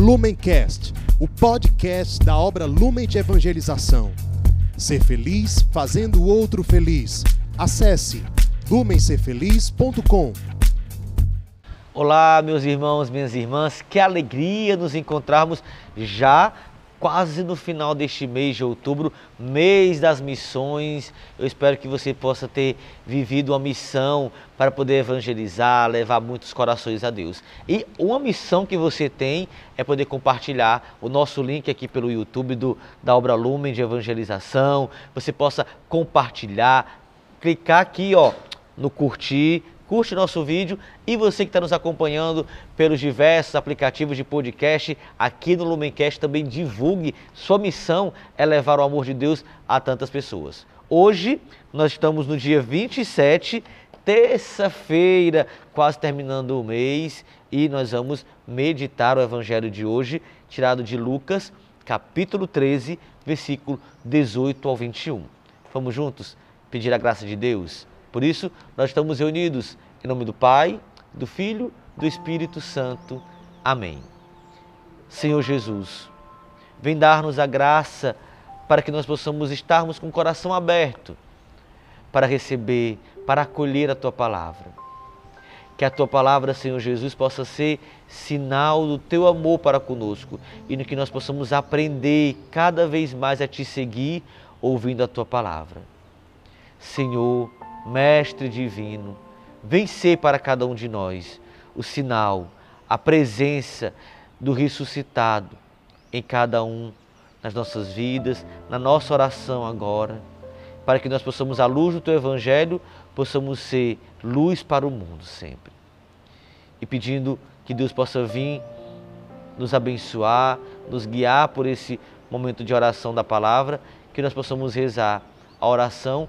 Lumencast, o podcast da obra Lumen de Evangelização. Ser feliz fazendo o outro feliz. Acesse lumencerfeliz.com. Olá, meus irmãos, minhas irmãs, que alegria nos encontrarmos já quase no final deste mês de outubro, mês das missões. Eu espero que você possa ter vivido uma missão para poder evangelizar, levar muitos corações a Deus. E uma missão que você tem é poder compartilhar o nosso link aqui pelo YouTube do, da obra Lumen de Evangelização. Você possa compartilhar, clicar aqui ó, no curtir, curte nosso vídeo e você que está nos acompanhando pelos diversos aplicativos de podcast aqui no Lumencast também divulgue. Sua missão é levar o amor de Deus a tantas pessoas. Hoje nós estamos no dia 27, terça-feira, quase terminando o mês, e nós vamos meditar o evangelho de hoje, tirado de Lucas, capítulo 13, versículo 18 ao 21. Vamos juntos pedir a graça de Deus? Por isso, nós estamos reunidos em nome do Pai, do Filho, do Espírito Santo. Amém. Senhor Jesus, vem dar-nos a graça para que nós possamos estarmos com o coração aberto para receber, para acolher a tua palavra. Que a tua palavra, Senhor Jesus, possa ser sinal do teu amor para conosco e no que nós possamos aprender cada vez mais a te seguir ouvindo a tua palavra. Senhor, Mestre divino, vem ser para cada um de nós o sinal, a presença do ressuscitado em cada um nas nossas vidas, na nossa oração agora, para que nós possamos, à luz do teu evangelho, possamos ser luz para o mundo sempre. E pedindo que Deus possa vir nos abençoar, nos guiar por esse momento de oração da palavra, que nós possamos rezar a oração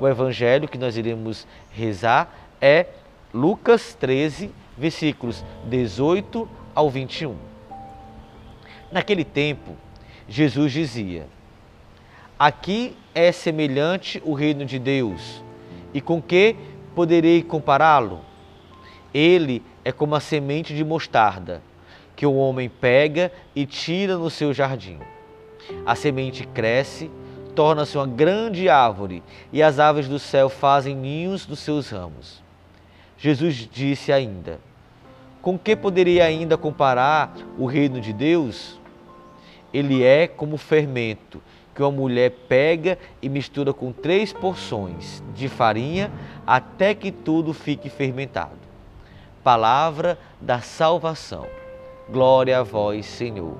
o evangelho que nós iremos rezar é Lucas 13, versículos 18 ao 21. Naquele tempo, Jesus dizia: Aqui é semelhante o reino de Deus, e com que poderei compará-lo? Ele é como a semente de mostarda, que o homem pega e tira no seu jardim. A semente cresce, torna-se uma grande árvore, e as aves do céu fazem ninhos dos seus ramos. Jesus disse ainda: Com que poderia ainda comparar o reino de Deus? Ele é como fermento que uma mulher pega e mistura com três porções de farinha até que tudo fique fermentado. Palavra da salvação. Glória a vós, Senhor.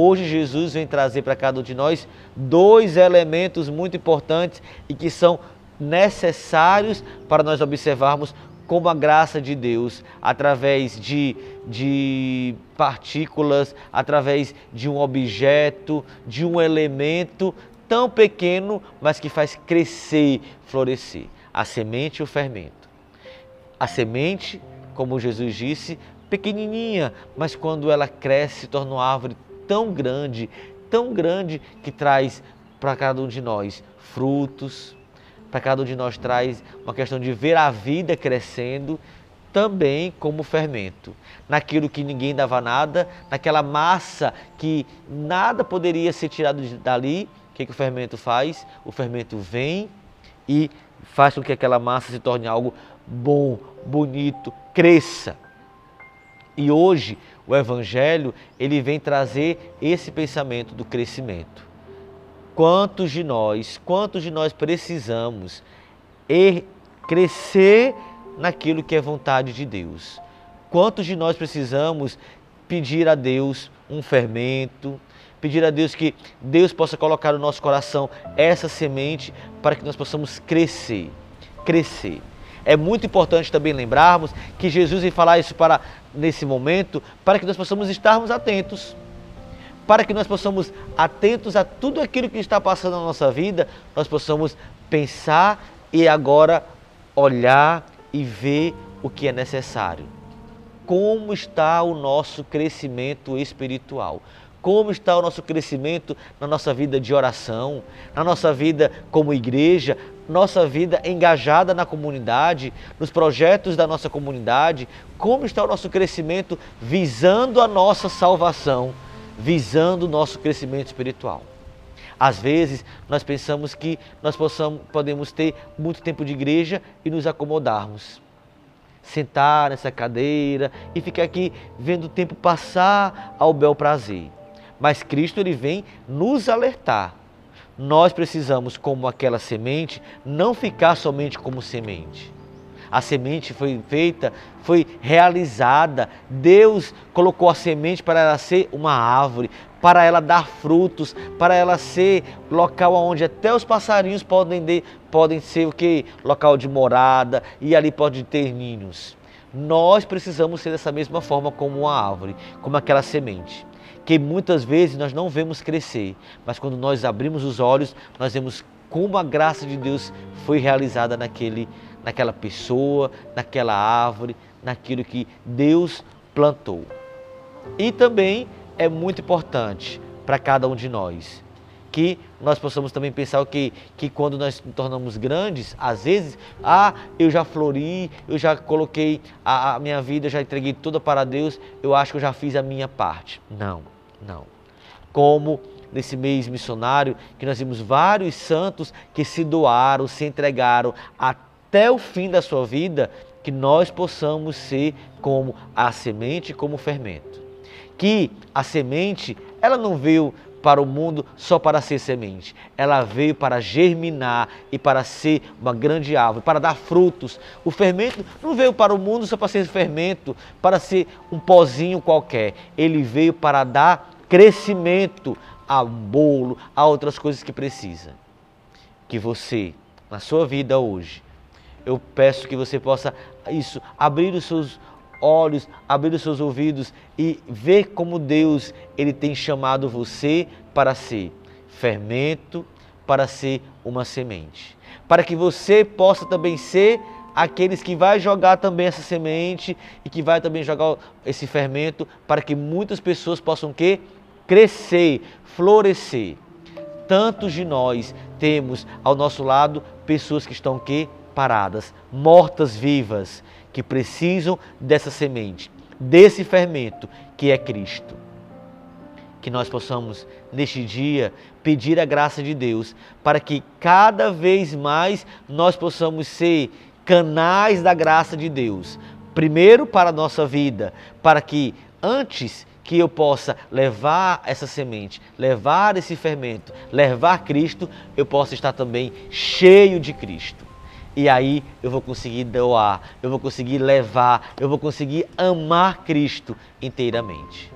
Hoje Jesus vem trazer para cada um de nós dois elementos muito importantes e que são necessários para nós observarmos como a graça de Deus, através de, de partículas, através de um objeto, de um elemento tão pequeno, mas que faz crescer, florescer a semente e o fermento. A semente, como Jesus disse, pequenininha, mas quando ela cresce, se torna uma árvore tão grande, tão grande que traz para cada um de nós frutos, para cada um de nós traz uma questão de ver a vida crescendo também como fermento. Naquilo que ninguém dava nada, naquela massa que nada poderia ser tirado dali, o que, que o fermento faz? O fermento vem e faz com que aquela massa se torne algo bom, bonito, cresça. E hoje o evangelho, ele vem trazer esse pensamento do crescimento. Quantos de nós, quantos de nós precisamos er, crescer naquilo que é vontade de Deus? Quantos de nós precisamos pedir a Deus um fermento, pedir a Deus que Deus possa colocar no nosso coração essa semente para que nós possamos crescer, crescer. É muito importante também lembrarmos que Jesus vai falar isso para nesse momento para que nós possamos estarmos atentos. para que nós possamos, atentos a tudo aquilo que está passando na nossa vida, nós possamos pensar e agora olhar e ver o que é necessário. Como está o nosso crescimento espiritual? Como está o nosso crescimento na nossa vida de oração, na nossa vida como igreja, nossa vida engajada na comunidade, nos projetos da nossa comunidade? Como está o nosso crescimento visando a nossa salvação, visando o nosso crescimento espiritual? Às vezes nós pensamos que nós possamos, podemos ter muito tempo de igreja e nos acomodarmos. Sentar nessa cadeira e ficar aqui vendo o tempo passar ao bel prazer. Mas Cristo ele vem nos alertar. Nós precisamos, como aquela semente, não ficar somente como semente. A semente foi feita, foi realizada. Deus colocou a semente para ela ser uma árvore, para ela dar frutos, para ela ser local onde até os passarinhos podem, de, podem ser o que? Local de morada e ali pode ter ninhos. Nós precisamos ser dessa mesma forma como uma árvore, como aquela semente que muitas vezes nós não vemos crescer, mas quando nós abrimos os olhos, nós vemos como a graça de Deus foi realizada naquele, naquela pessoa, naquela árvore, naquilo que Deus plantou. E também é muito importante para cada um de nós que nós possamos também pensar que, que quando nós nos tornamos grandes, às vezes, ah, eu já flori, eu já coloquei a, a minha vida, já entreguei toda para Deus, eu acho que eu já fiz a minha parte. Não não. Como nesse mês missionário, que nós vimos vários santos que se doaram, se entregaram até o fim da sua vida, que nós possamos ser como a semente, como o fermento. Que a semente, ela não veio para o mundo só para ser semente. Ela veio para germinar e para ser uma grande árvore, para dar frutos. O fermento não veio para o mundo só para ser fermento, para ser um pozinho qualquer. Ele veio para dar crescimento a bolo, a outras coisas que precisa. Que você, na sua vida hoje, eu peço que você possa isso, abrir os seus olhos, abrir os seus ouvidos e ver como Deus ele tem chamado você para ser fermento, para ser uma semente. Para que você possa também ser aqueles que vai jogar também essa semente e que vai também jogar esse fermento para que muitas pessoas possam que crescer, florescer. Tantos de nós temos ao nosso lado pessoas que estão que paradas, mortas vivas, que precisam dessa semente, desse fermento que é Cristo. Que nós possamos, neste dia, pedir a graça de Deus para que cada vez mais nós possamos ser canais da graça de Deus. Primeiro para a nossa vida, para que antes que eu possa levar essa semente, levar esse fermento, levar Cristo, eu possa estar também cheio de Cristo. E aí eu vou conseguir doar, eu vou conseguir levar, eu vou conseguir amar Cristo inteiramente.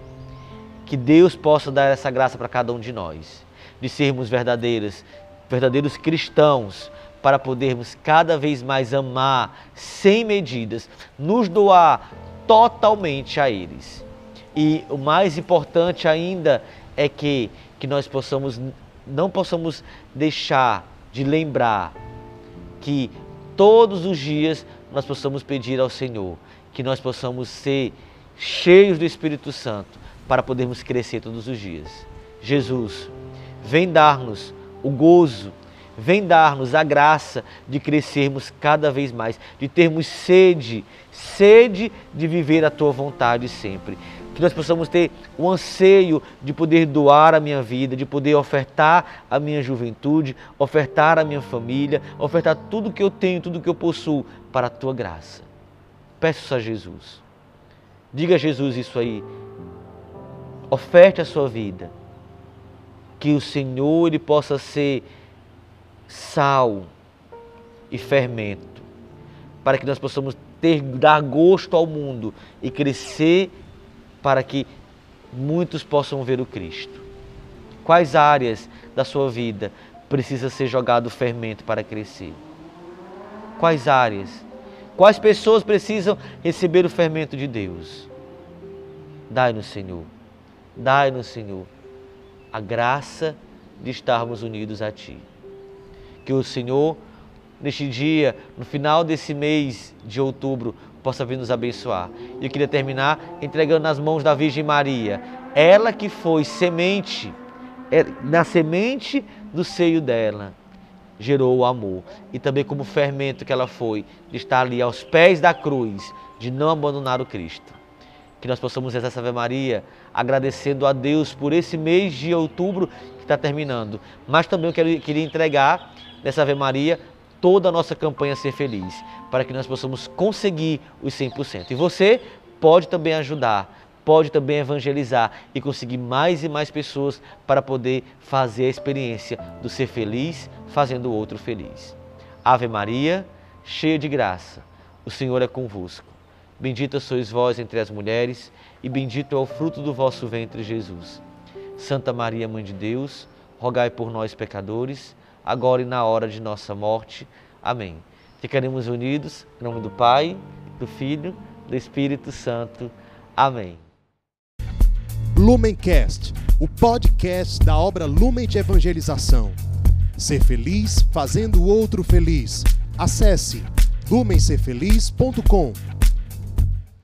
Que Deus possa dar essa graça para cada um de nós, de sermos verdadeiros, verdadeiros cristãos, para podermos cada vez mais amar sem medidas, nos doar totalmente a eles. E o mais importante ainda é que, que nós possamos, não possamos deixar de lembrar que todos os dias nós possamos pedir ao Senhor que nós possamos ser cheios do Espírito Santo para podermos crescer todos os dias. Jesus, vem dar-nos o gozo, vem dar-nos a graça de crescermos cada vez mais, de termos sede, sede de viver a tua vontade sempre que nós possamos ter o anseio de poder doar a minha vida, de poder ofertar a minha juventude, ofertar a minha família, ofertar tudo que eu tenho, tudo que eu possuo para a tua graça. Peço a Jesus. Diga a Jesus isso aí. Oferte a sua vida. Que o Senhor ele possa ser sal e fermento, para que nós possamos ter dar gosto ao mundo e crescer para que muitos possam ver o Cristo? Quais áreas da sua vida precisa ser jogado fermento para crescer? Quais áreas? Quais pessoas precisam receber o fermento de Deus? Dai-nos, Senhor. Dai-nos, Senhor. a graça de estarmos unidos a Ti. Que o Senhor, neste dia, no final desse mês de outubro, possa vir nos abençoar. E eu queria terminar entregando nas mãos da Virgem Maria, ela que foi semente, é, na semente do seio dela, gerou o amor. E também como fermento que ela foi, de estar ali aos pés da cruz, de não abandonar o Cristo. Que nós possamos rezar essa Ave Maria, agradecendo a Deus por esse mês de outubro que está terminando. Mas também eu queria entregar nessa Ave Maria toda a nossa campanha Ser Feliz, para que nós possamos conseguir os 100%. E você pode também ajudar, pode também evangelizar e conseguir mais e mais pessoas para poder fazer a experiência do ser feliz fazendo o outro feliz. Ave Maria, cheia de graça, o Senhor é convosco. Bendita sois vós entre as mulheres, e bendito é o fruto do vosso ventre, Jesus. Santa Maria, Mãe de Deus, rogai por nós, pecadores, agora e na hora de nossa morte. Amém. Ficaremos unidos em nome do Pai, do Filho, do Espírito Santo. Amém. Lumencast, o podcast da obra Lumen de Evangelização. Ser feliz fazendo o outro feliz. Acesse lumencerfeliz.com.